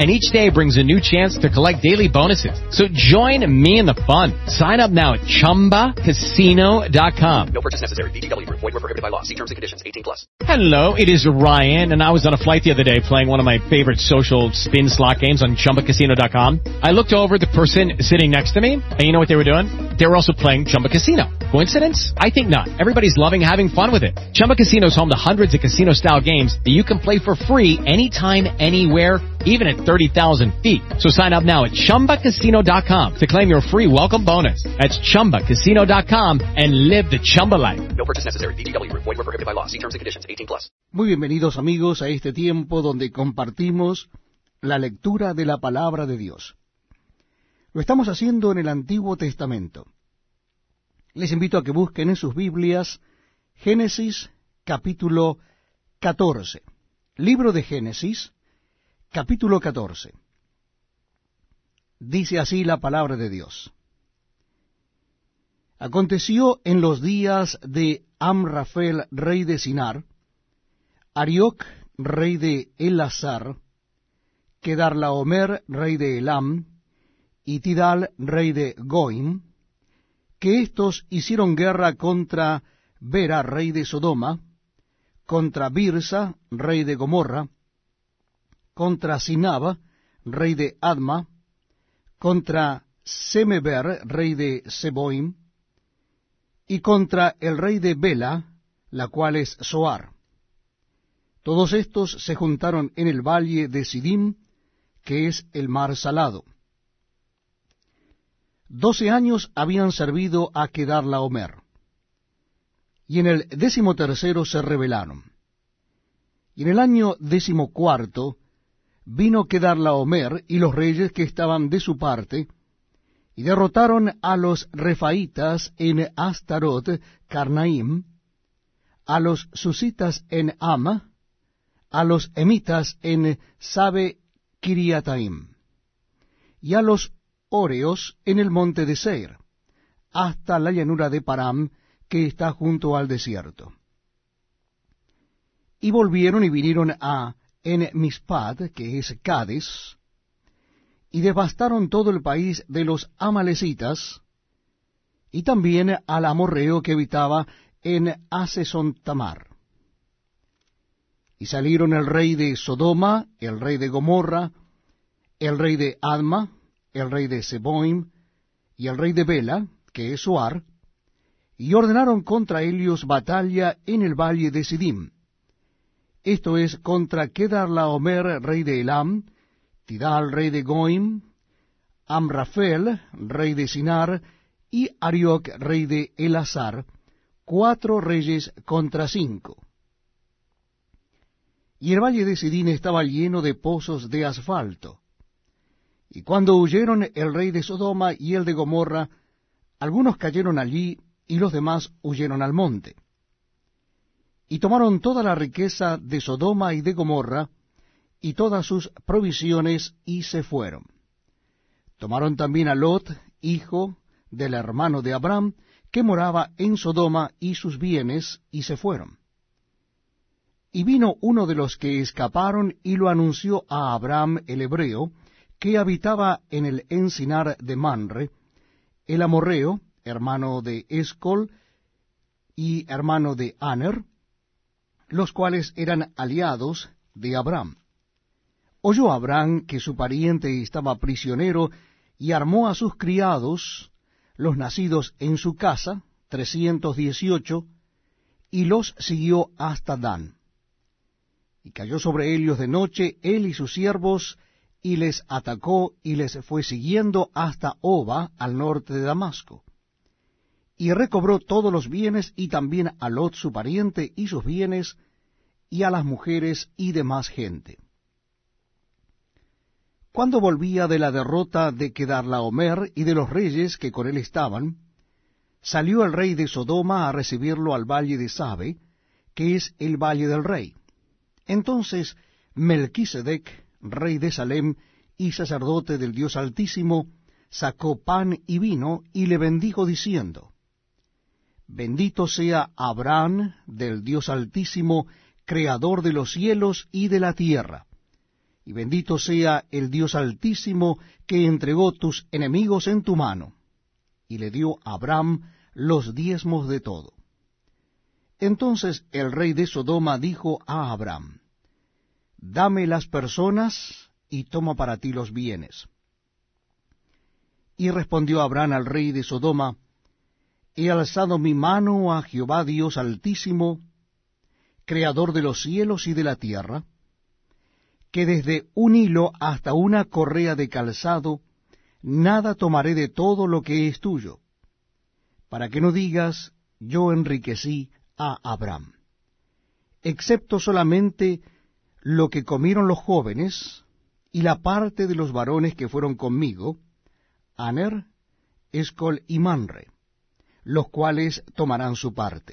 and each day brings a new chance to collect daily bonuses. So join me in the fun. Sign up now at ChumbaCasino.com. No purchase necessary. VGW. Void were prohibited by law. See terms and conditions. 18 plus. Hello, it is Ryan, and I was on a flight the other day playing one of my favorite social spin slot games on ChumbaCasino.com. I looked over at the person sitting next to me, and you know what they were doing? They were also playing Chumba Casino. Coincidence? I think not. Everybody's loving having fun with it. Chumba Casino is home to hundreds of casino-style games that you can play for free anytime, anywhere even at 30,000 feet. So sign up now at ChumbaCasino.com to claim your free welcome bonus. That's ChumbaCasino.com and live the Chumba life. No purchase necessary. VGW. Void were prohibited by law. See terms and conditions. 18 plus. Muy bienvenidos amigos a este tiempo donde compartimos la lectura de la palabra de Dios. Lo estamos haciendo en el Antiguo Testamento. Les invito a que busquen en sus Biblias Génesis capítulo 14. Libro de Génesis, capítulo 14. Dice así la palabra de Dios. Aconteció en los días de Amrafel, rey de Sinar, Arioc, rey de Elazar, Kedarlaomer, rey de Elam, y Tidal, rey de Goim, que éstos hicieron guerra contra Bera, rey de Sodoma, contra Birsa, rey de Gomorra, contra Sinab, rey de Adma, contra Semeber, rey de Seboim, y contra el rey de Bela, la cual es Soar. Todos estos se juntaron en el valle de Sidim, que es el mar salado. Doce años habían servido a quedar la Homer, y en el décimo tercero se rebelaron. Y en el año décimo cuarto vino quedar la Homer y los reyes que estaban de su parte, y derrotaron a los refaitas en Astarot, Carnaim, a los susitas en Ama, a los emitas en Sabe Kiriataim, y a los Oreos en el monte de Seir, hasta la llanura de Param, que está junto al desierto. Y volvieron y vinieron a En Mispad, que es Cades, y devastaron todo el país de los amalecitas, y también al amorreo que habitaba en Aseson Tamar. Y salieron el rey de Sodoma, el rey de Gomorra, el rey de Adma, el rey de Seboim, y el rey de Bela, que es Soar, y ordenaron contra ellos batalla en el valle de Sidim. Esto es contra Kedarlaomer, rey de Elam, Tidal, rey de Goim, Amrafel, rey de Sinar, y Arioc, rey de Elazar, cuatro reyes contra cinco. Y el valle de Sidín estaba lleno de pozos de asfalto. Y cuando huyeron el rey de Sodoma y el de Gomorra, algunos cayeron allí y los demás huyeron al monte. Y tomaron toda la riqueza de Sodoma y de Gomorra, y todas sus provisiones, y se fueron. Tomaron también a Lot, hijo del hermano de Abraham, que moraba en Sodoma, y sus bienes, y se fueron. Y vino uno de los que escaparon, y lo anunció a Abraham el hebreo, que habitaba en el encinar de Manre, el amorreo, hermano de Escol y hermano de Aner, los cuales eran aliados de Abraham. Oyó Abraham que su pariente estaba prisionero y armó a sus criados, los nacidos en su casa, trescientos dieciocho, y los siguió hasta Dan. Y cayó sobre ellos de noche él y sus siervos, y les atacó y les fue siguiendo hasta Oba, al norte de Damasco. Y recobró todos los bienes, y también a Lot su pariente y sus bienes, y a las mujeres y demás gente. Cuando volvía de la derrota de Kedarlaomer y de los reyes que con él estaban, salió el rey de Sodoma a recibirlo al valle de Sabe, que es el valle del rey. Entonces Melquisedec, rey de Salem y sacerdote del Dios Altísimo, sacó pan y vino y le bendijo diciendo, Bendito sea Abraham del Dios Altísimo, creador de los cielos y de la tierra. Y bendito sea el Dios Altísimo que entregó tus enemigos en tu mano. Y le dio a Abraham los diezmos de todo. Entonces el rey de Sodoma dijo a Abraham, Dame las personas y toma para ti los bienes. Y respondió Abraham al rey de Sodoma, He alzado mi mano a Jehová Dios Altísimo, Creador de los cielos y de la tierra, que desde un hilo hasta una correa de calzado, nada tomaré de todo lo que es tuyo, para que no digas, yo enriquecí a Abraham, excepto solamente lo que comieron los jóvenes y la parte de los varones que fueron conmigo, Aner, Escol y Manre, los cuales tomarán su parte.